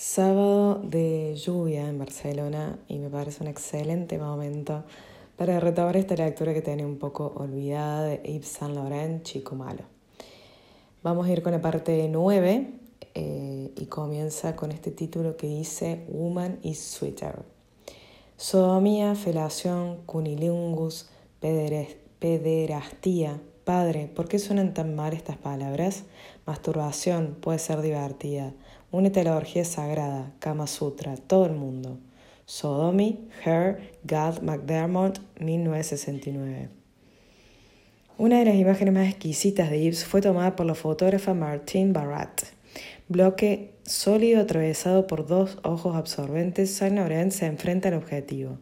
Sábado de lluvia en Barcelona y me parece un excelente momento para retomar esta lectura que tenía un poco olvidada de Yves Saint Laurent, Chico Malo. Vamos a ir con la parte 9 eh, y comienza con este título que dice Woman is Sweeter. Sodomía, felación, cunilingus, pederastía. Padre, ¿por qué suenan tan mal estas palabras? Masturbación puede ser divertida. Únete a la sagrada, Kama Sutra, todo el mundo. Sodomy, Her, Gad McDermott, 1969. Una de las imágenes más exquisitas de Yves fue tomada por la fotógrafa Martine Barat. Bloque sólido atravesado por dos ojos absorbentes, Saint Laurent se enfrenta al objetivo.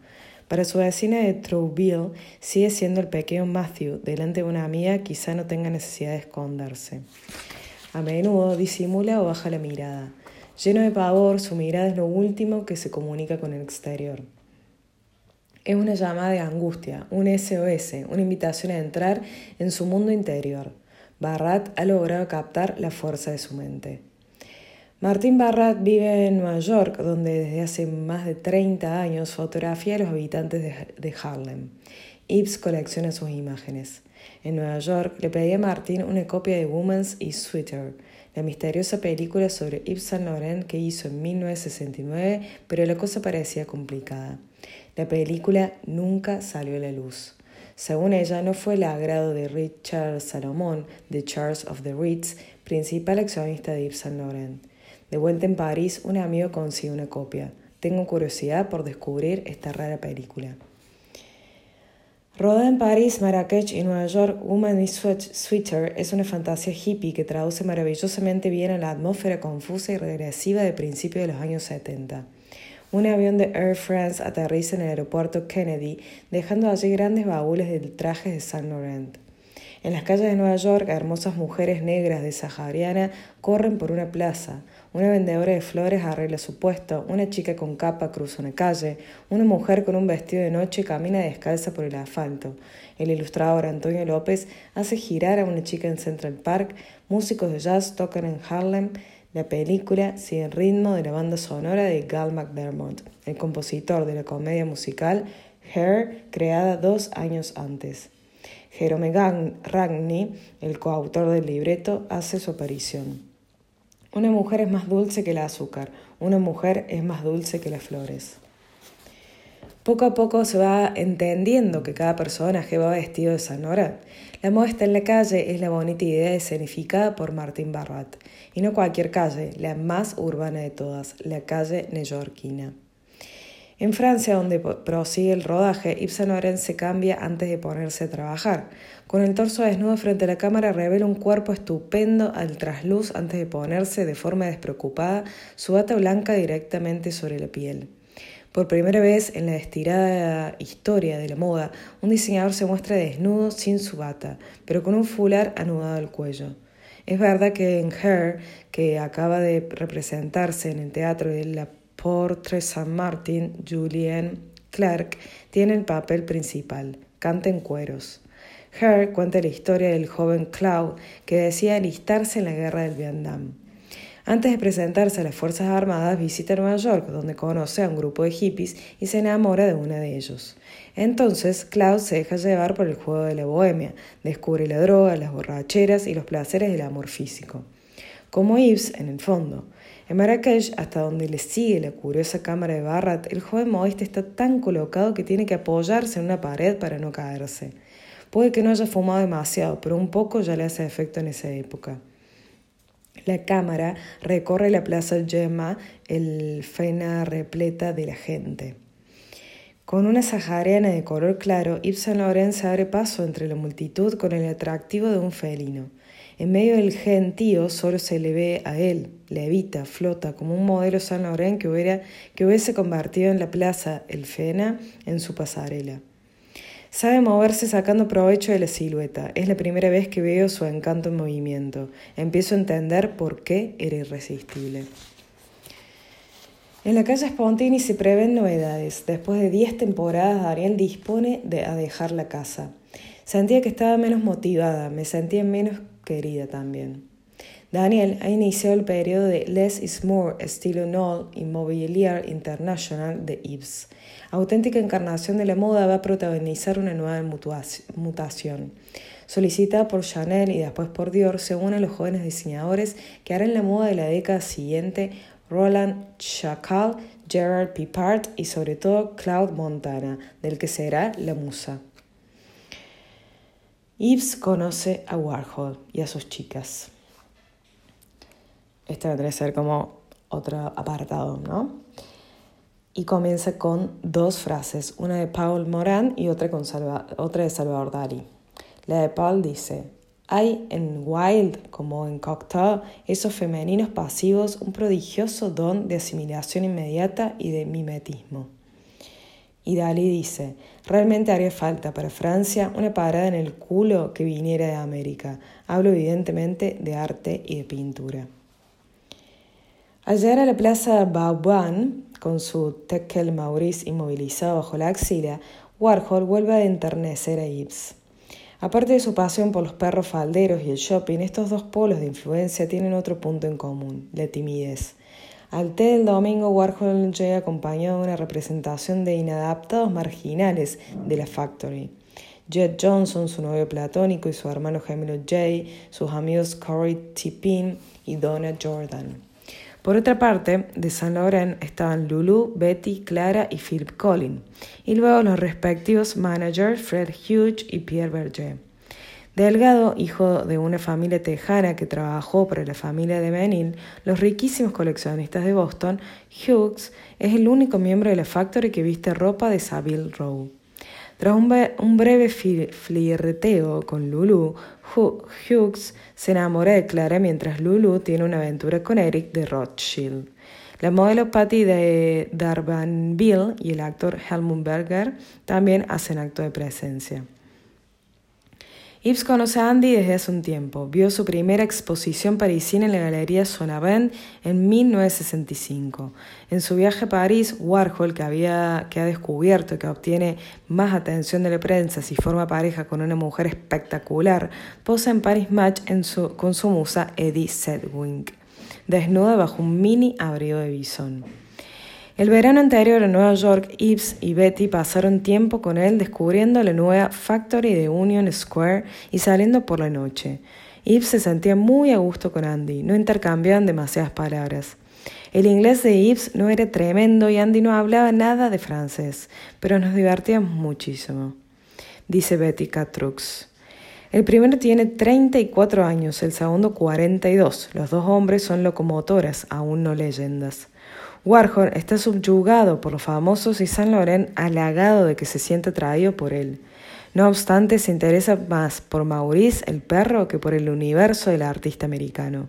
Para su vecina de Trouville sigue siendo el pequeño Matthew, delante de una amiga quizá no tenga necesidad de esconderse. A menudo disimula o baja la mirada. Lleno de pavor, su mirada es lo último que se comunica con el exterior. Es una llamada de angustia, un SOS, una invitación a entrar en su mundo interior. Barrat ha logrado captar la fuerza de su mente. Martín Barrat vive en Nueva York, donde desde hace más de 30 años fotografía a los habitantes de Harlem. Ibs colecciona sus imágenes. En Nueva York le pedí a Martin una copia de Woman's is Sweeter, la misteriosa película sobre Yves Saint Laurent que hizo en 1969, pero la cosa parecía complicada. La película nunca salió a la luz. Según ella, no fue el agrado de Richard Salomón, de Charles of the Ritz, principal accionista de Yves Saint Laurent. De vuelta en París, un amigo consigue una copia. Tengo curiosidad por descubrir esta rara película. Rodada en París, Marrakech y Nueva York, Woman is Sweeter es una fantasía hippie que traduce maravillosamente bien a la atmósfera confusa y regresiva de principios de los años 70. Un avión de Air France aterriza en el aeropuerto Kennedy, dejando allí grandes baúles de trajes de Saint Laurent. En las calles de Nueva York, hermosas mujeres negras de Sahariana corren por una plaza. Una vendedora de flores arregla su puesto, una chica con capa cruza una calle, una mujer con un vestido de noche camina descalza por el asfalto. El ilustrador Antonio López hace girar a una chica en Central Park, músicos de jazz tocan en Harlem, la película sigue el ritmo de la banda sonora de Gal McDermott, el compositor de la comedia musical Hair, creada dos años antes. Jerome Ragni, el coautor del libreto, hace su aparición. Una mujer es más dulce que el azúcar, una mujer es más dulce que las flores. Poco a poco se va entendiendo que cada personaje va vestido de Sanora. La moda está en la calle es la bonita idea escenificada por Martín Barrat, y no cualquier calle, la más urbana de todas, la calle neoyorquina. En Francia, donde prosigue el rodaje, Yves Saint se cambia antes de ponerse a trabajar. Con el torso desnudo frente a la cámara revela un cuerpo estupendo al trasluz antes de ponerse de forma despreocupada su bata blanca directamente sobre la piel. Por primera vez en la estirada historia de la moda, un diseñador se muestra desnudo sin su bata, pero con un fular anudado al cuello. Es verdad que en Her, que acaba de representarse en el teatro de la Portrait Saint Martin, Julien Clark, tiene el papel principal, canta en cueros. Her cuenta la historia del joven Cloud que decía alistarse en la guerra del Vietnam. Antes de presentarse a las Fuerzas Armadas, visita Nueva York, donde conoce a un grupo de hippies y se enamora de una de ellos. Entonces, Cloud se deja llevar por el juego de la bohemia, descubre la droga, las borracheras y los placeres del amor físico. Como Yves, en el fondo. En Marrakech, hasta donde le sigue la curiosa cámara de Barrat, el joven modista está tan colocado que tiene que apoyarse en una pared para no caerse. Puede que no haya fumado demasiado, pero un poco ya le hace efecto en esa época. La cámara recorre la plaza Gemma, el fena repleta de la gente. Con una sahariana de color claro, Saint Laurent se abre paso entre la multitud con el atractivo de un felino. En medio del gentío solo se le ve a él, levita, flota, como un modelo San Laurent que, hubiera, que hubiese convertido en la plaza El Fena en su pasarela. Sabe moverse sacando provecho de la silueta. Es la primera vez que veo su encanto en movimiento. Empiezo a entender por qué era irresistible. En la calle Spontini se prevén novedades. Después de diez temporadas, Ariel dispone de a dejar la casa. Sentía que estaba menos motivada, me sentía menos querida también. Daniel ha iniciado el periodo de Less is More estilo Knoll Immobilier International de Yves. Auténtica encarnación de la moda va a protagonizar una nueva mutación. Solicitada por Chanel y después por Dior, se unen los jóvenes diseñadores que harán la moda de la década siguiente Roland Chacal, Gerard Pipart y sobre todo Claude Montana, del que será la musa. Yves conoce a Warhol y a sus chicas. Este vendría a ser como otro apartado, ¿no? Y comienza con dos frases, una de Paul Moran y otra, de Salvador Dalí. La de Paul dice, hay en Wild, como en Cocteau, esos femeninos pasivos, un prodigioso don de asimilación inmediata y de mimetismo. Y Dalí dice, realmente haría falta para Francia una parada en el culo que viniera de América. Hablo evidentemente de arte y de pintura. Al llegar a la plaza Bauban, con su Tekel Maurice inmovilizado bajo la axila, Warhol vuelve a enternecer a Yves. Aparte de su pasión por los perros falderos y el shopping, estos dos polos de influencia tienen otro punto en común, la timidez. Al té del domingo, Warhol llega acompañado de una representación de inadaptados marginales de la Factory. Jet Johnson, su novio platónico, y su hermano gemelo Jay, sus amigos Corey Tippin y Donna Jordan. Por otra parte, de Saint Laurent estaban Lulu, Betty, Clara y Philip Collin, y luego los respectivos managers Fred Hughes y Pierre Berger. Delgado, hijo de una familia tejana que trabajó para la familia de Benin, los riquísimos coleccionistas de Boston, Hughes es el único miembro de la Factory que viste ropa de Savile Row. Tras un, breve flirteo con Lulu, Hughes se enamora de Clara mientras Lulu tiene una aventura con Eric de Rothschild. La modelo Patty de Darbanville y el actor Helmut Berger también hacen acto de presencia. Yves conoce a Andy desde hace un tiempo. Vio su primera exposición parisina en la Galería Sonavent en 1965. En su viaje a París, Warhol, que, había, que ha descubierto que obtiene más atención de la prensa si forma pareja con una mujer espectacular, posa en Paris Match con su musa Eddie Sedgwick, desnuda bajo un mini abrigo de bisón. El verano anterior en Nueva York, Yves y Betty pasaron tiempo con él descubriendo la nueva Factory de Union Square y saliendo por la noche. Yves se sentía muy a gusto con Andy, no intercambiaban demasiadas palabras. El inglés de Yves no era tremendo y Andy no hablaba nada de francés, pero nos divertíamos muchísimo, dice Betty Catrux. El primero tiene 34 años, el segundo 42. Los dos hombres son locomotoras, aún no leyendas. Warhol está subyugado por los famosos y Saint Laurent halagado de que se siente atraído por él. No obstante, se interesa más por Maurice, el perro, que por el universo del artista americano.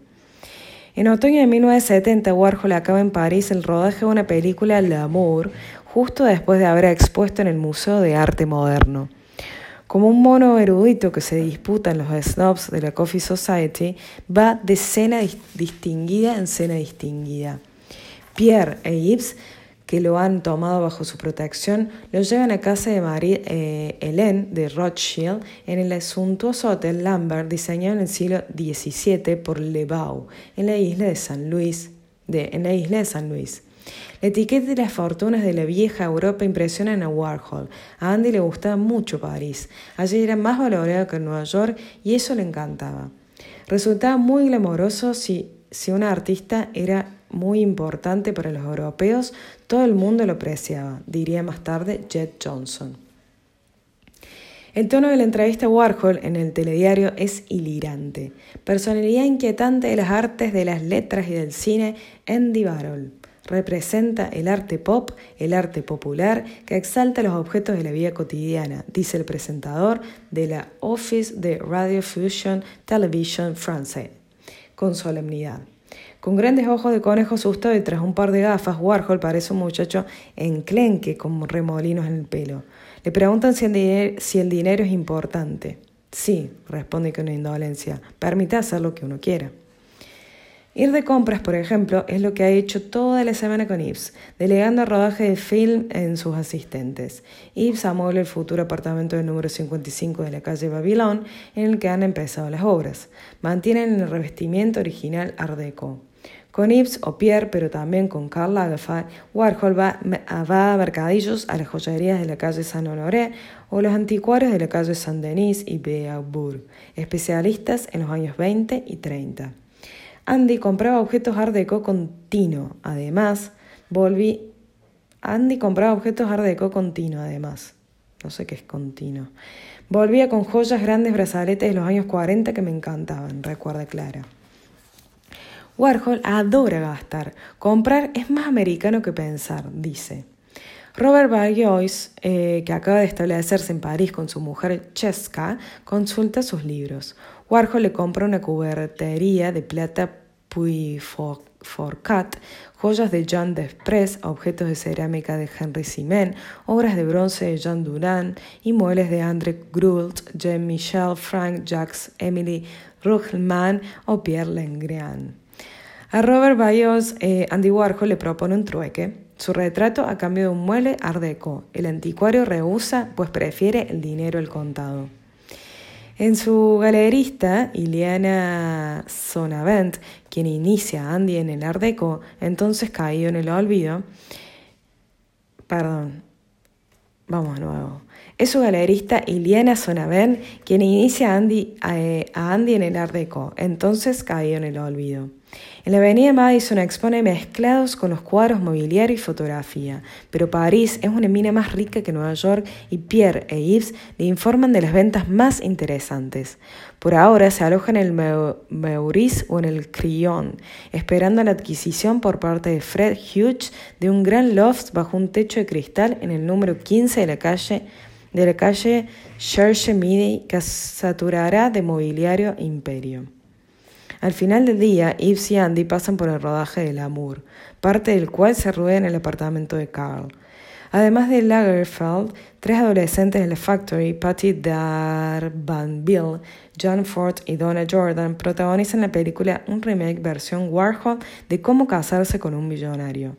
En otoño de 1970, Warhol acaba en París el rodaje de una película L'amour, justo después de haber expuesto en el Museo de Arte Moderno. Como un mono erudito que se disputa en los snobs de la Coffee Society, va de cena distinguida en cena distinguida. Pierre e Yves, que lo han tomado bajo su protección, lo llevan a casa de Marie eh, Hélène de Rothschild en el suntuoso Hotel Lambert diseñado en el siglo XVII por Le Beau, en la isla de San Luis. De, en la isla de San Luis. La etiqueta y las fortunas de la vieja Europa impresionan a Warhol. A Andy le gustaba mucho París. Allí era más valorado que en Nueva York y eso le encantaba. Resultaba muy glamoroso si, si una artista era muy importante para los europeos, todo el mundo lo apreciaba, diría más tarde Jet Johnson. El tono de la entrevista a Warhol en el telediario es hilirante. Personalidad inquietante de las artes, de las letras y del cine, Andy Barol. Representa el arte pop, el arte popular, que exalta los objetos de la vida cotidiana, dice el presentador de la Office de Radio Fusion Television France, con solemnidad. Con grandes ojos de conejo asustado y tras un par de gafas, Warhol parece un muchacho enclenque con remolinos en el pelo. Le preguntan si el, dinero, es importante. Sí, responde con indolencia. Permite hacer lo que uno quiera. Ir de compras, por ejemplo, es lo que ha hecho toda la semana con Yves, delegando el rodaje de film en sus asistentes. Yves amuebla el futuro apartamento del número 55 de la calle Babilón, en el que han empezado las obras. Mantienen el revestimiento original Art Deco. Con Yves o Pierre, pero también con Karl Lagerfeld, Warhol va, a mercadillos a las joyerías de la calle Saint-Honoré o los anticuarios de la calle Saint-Denis y Beaubourg, especialistas en los años 20 y 30. Andy compraba objetos Art Deco continuo. Además, volví. Andy compraba objetos Art Deco continuo, además. No sé qué es continuo. Volvía con joyas grandes brazaletes de los años 40 que me encantaban, recuerda Clara. Warhol adora gastar. Comprar es más americano que pensar, dice. Robert Bayois, eh, que acaba de establecerse en París con su mujer Cheska, consulta sus libros. Warhol le compra una cubertería de plata Puy Forcat, joyas de Jean Desprez, objetos de cerámica de Henry Simen, obras de bronce de Jean Durand y muebles de André Groult, Jean-Michel, Frank Jacques, Emily Rugelman o Pierre Lengrian. A Robert Bayos, eh, Andy Warhol le propone un trueque, su retrato a cambio de un mueble art deco. El anticuario rehúsa, pues prefiere el dinero al contado. En su galerista, Iliana Sonavent, quien inicia a Andy en el Art Deco, entonces caído en el olvido, perdón, vamos a nuevo. Es su galerista Iliana Sonavent quien inicia a Andy, a Andy en el Art Deco, entonces caído en el olvido. En la avenida Madison expone mezclados con los cuadros mobiliario y fotografía, pero París es una mina más rica que Nueva York y Pierre e Yves le informan de las ventas más interesantes. Por ahora se aloja en el Meurice o en el Crillon, esperando la adquisición por parte de Fred Hughes de un gran loft bajo un techo de cristal en el número 15 de la calle de la calle Cherche Midi que saturará de mobiliario Imperio. Al final del día, Yves y Andy pasan por el rodaje del Amour, parte del cual se rueda en el apartamento de Carl. Además de Lagerfeld, tres adolescentes de la Factory, Patty Darbanville, John Ford y Donna Jordan, protagonizan la película un remake versión Warhol de cómo casarse con un millonario.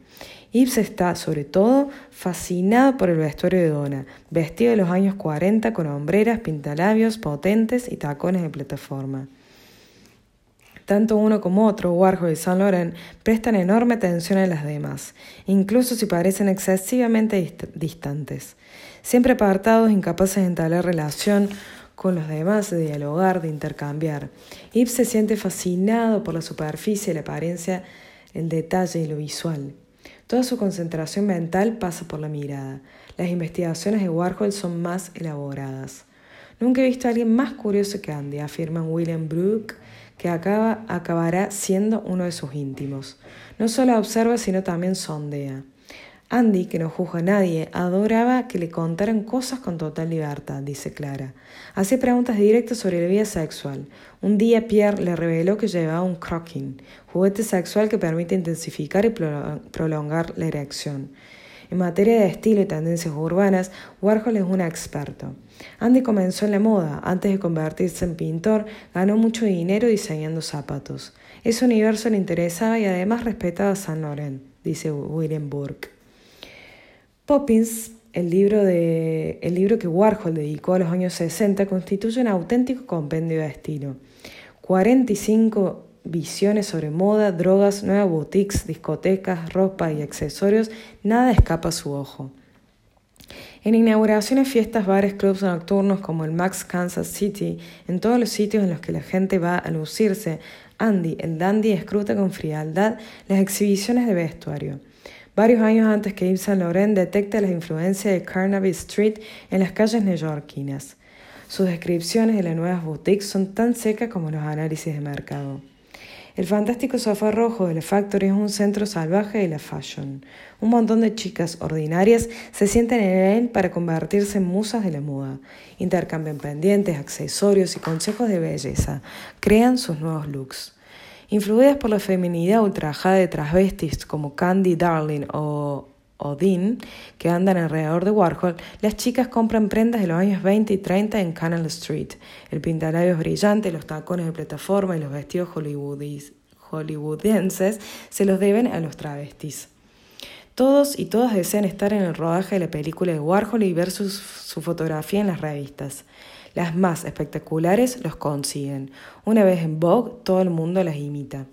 Yves está, sobre todo, fascinado por el vestuario de Donna, vestido de los años 40 con hombreras, pintalabios potentes y tacones de plataforma. Tanto uno como otro, Warhol y Saint Laurent, prestan enorme atención a las demás, incluso si parecen excesivamente distantes. Siempre apartados, incapaces de entablar relación con los demás, de dialogar, de intercambiar. Yves se siente fascinado por la superficie, la apariencia, el detalle y lo visual. Toda su concentración mental pasa por la mirada. Las investigaciones de Warhol son más elaboradas. Nunca he visto a alguien más curioso que Andy, afirman William Brooke que acaba, acabará siendo uno de sus íntimos. No solo observa, sino también sondea. Andy, que no juzga a nadie, adoraba que le contaran cosas con total libertad, dice Clara. Hacía preguntas directas sobre la vida sexual. Un día Pierre le reveló que llevaba un crocking, juguete sexual que permite intensificar y prolongar la erección. En materia de estilo y tendencias urbanas, Warhol es un experto. Andy comenzó en la moda. Antes de convertirse en pintor, ganó mucho dinero diseñando zapatos. Ese universo le interesaba y además respetaba a Saint Laurent, dice William Burke. Poppins, el libro, de, el libro que Warhol dedicó a los años 60, constituye un auténtico compendio de estilo. 45 visiones sobre moda, drogas, nuevas boutiques, discotecas, ropa y accesorios, nada escapa a su ojo. En inauguraciones, fiestas, bares, clubs nocturnos como el Max Kansas City, en todos los sitios en los que la gente va a lucirse, Andy, el dandy, escruta con frialdad las exhibiciones de vestuario. Varios años antes que Yves Saint Laurent detecta la influencia de Carnaby Street en las calles neoyorquinas. Sus descripciones de las nuevas boutiques son tan secas como los análisis de mercado. El fantástico sofá rojo de la Factory es un centro salvaje de la fashion. Un montón de chicas ordinarias se sienten en él para convertirse en musas de la moda. Intercambian pendientes, accesorios y consejos de belleza. Crean sus nuevos looks. Influidas por la feminidad ultrajada de transvestis como Candy Darling o Odin, que andan alrededor de Warhol, las chicas compran prendas de los años 20 y 30 en Canal Street. El pintalabios brillante, los tacones de plataforma y los vestidos hollywoodenses se los deben a los travestis. Todos y todas desean estar en el rodaje de la película de Warhol y ver su fotografía en las revistas. Las más espectaculares los consiguen. Una vez en Vogue, todo el mundo las imita.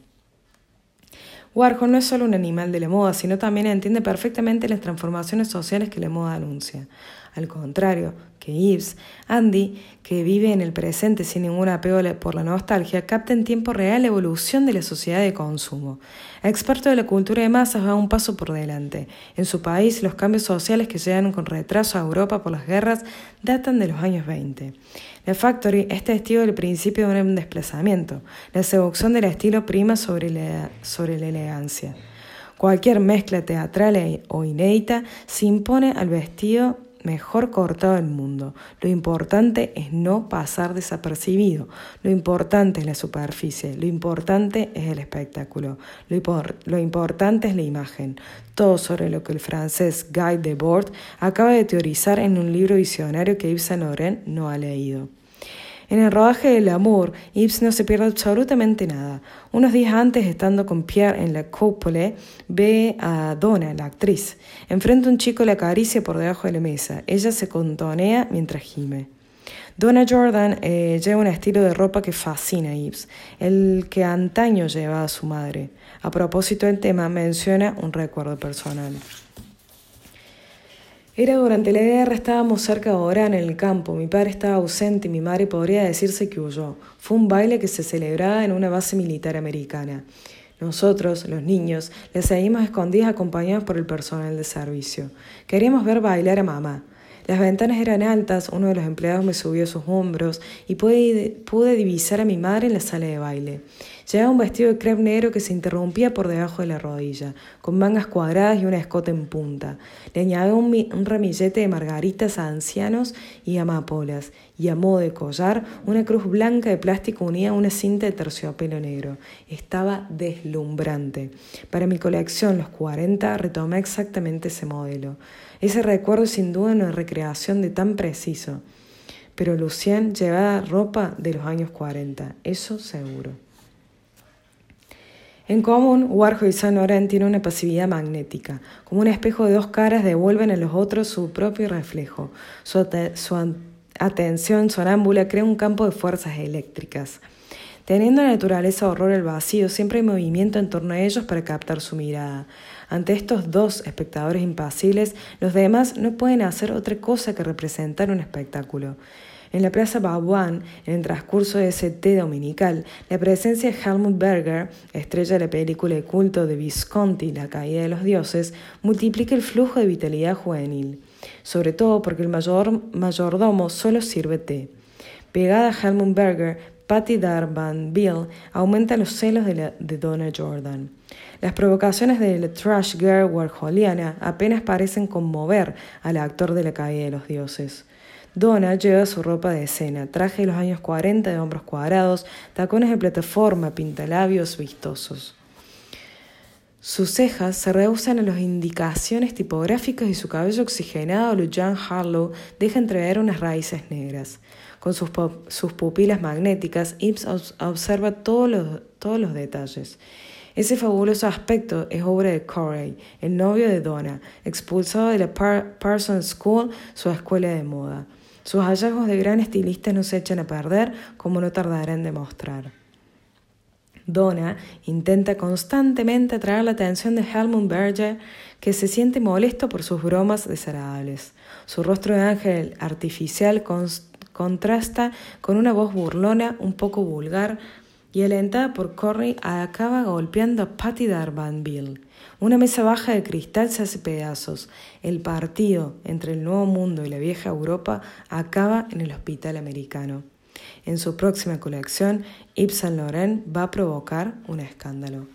Warhol no es solo un animal de la moda, sino también entiende perfectamente las transformaciones sociales que la moda anuncia. Al contrario que Yves, Andy, que vive en el presente sin ningún apego por la nostalgia, capta en tiempo real la evolución de la sociedad de consumo. Experto de la cultura de masas va un paso por delante. En su país, los cambios sociales que llegan con retraso a Europa por las guerras datan de los años 20. La Factory es testigo del principio de un desplazamiento. La seducción del estilo prima sobre la, sobre la elegancia. Cualquier mezcla teatral e, o inédita se impone al vestido mejor cortado del mundo. Lo importante es no pasar desapercibido. Lo importante es la superficie. Lo importante es el espectáculo. Lo, importante es la imagen. Todo sobre lo que el francés Guy Debord acaba de teorizar en un libro visionario que Yves Saint Laurent no ha leído. En el rodaje del amor, Yves no se pierde absolutamente nada. Unos días antes, estando con Pierre en la cúpula, ve a Donna, la actriz. Enfrente a un chico la acaricia por debajo de la mesa. Ella se contonea mientras gime. Donna Jordan eh, lleva un estilo de ropa que fascina a Yves, el que antaño llevaba a su madre. A propósito del tema, menciona un recuerdo personal. Era durante la guerra, estábamos cerca de Orán en el campo, mi padre estaba ausente y mi madre podría decirse que huyó. Fue un baile que se celebraba en una base militar americana. Nosotros, los niños, le seguimos escondidas acompañados por el personal de servicio. Queríamos ver bailar a mamá. Las ventanas eran altas, uno de los empleados me subió a sus hombros y pude, pude divisar a mi madre en la sala de baile. Llevaba un vestido de crepe negro que se interrumpía por debajo de la rodilla, con mangas cuadradas y una escote en punta. Le añadió un, ramillete de margaritas a ancianos y amapolas, y a modo de collar, una cruz blanca de plástico unía a una cinta de terciopelo negro. Estaba deslumbrante. Para mi colección, los 40, retomé exactamente ese modelo. Ese recuerdo sin duda una recreación de tan preciso. Pero Lucien llevaba ropa de los años 40, eso seguro. En común, Warhol y Saint Laurent tienen una pasividad magnética. Como un espejo de dos caras devuelven a los otros su propio reflejo. Su, atención sonámbula crea un campo de fuerzas eléctricas. Teniendo naturaleza horror el vacío, siempre hay movimiento en torno a ellos para captar su mirada. Ante estos dos espectadores impasibles, los demás no pueden hacer otra cosa que representar un espectáculo. En la Plaza Babuán, en el transcurso de ese té dominical, la presencia de Helmut Berger, estrella de la película de culto de Visconti, La caída de los dioses, multiplica el flujo de vitalidad juvenil, sobre todo porque el mayor, mayordomo solo sirve té. Pegada a Helmut Berger, Patty Bill aumenta los celos de, de Donna Jordan. Las provocaciones de la trash girl warholiana apenas parecen conmover al actor de la caída de los dioses. Donna lleva su ropa de escena, traje de los años 40 de hombros cuadrados, tacones de plataforma, pintalabios vistosos. Sus cejas se rehusan a las indicaciones tipográficas y su cabello oxigenado, John Harlow, deja entrever unas raíces negras. Con sus, pupilas magnéticas, Ibs observa todos los, todos los detalles. Ese fabuloso aspecto es obra de Corey, el novio de Donna, expulsado de la Parsons School, su escuela de moda. Sus hallazgos de gran estilista no se echan a perder, como no tardará en demostrar. Donna intenta constantemente atraer la atención de Helmut Berger, que se siente molesto por sus bromas desagradables. Su rostro de ángel artificial contrasta con una voz burlona, un poco vulgar, y alentada por Corey acaba golpeando a Patty Darbanville. Una mesa baja de cristal se hace pedazos. El partido entre el nuevo mundo y la vieja Europa acaba en el hospital americano. En su próxima colección, Yves Saint Laurent va a provocar un escándalo.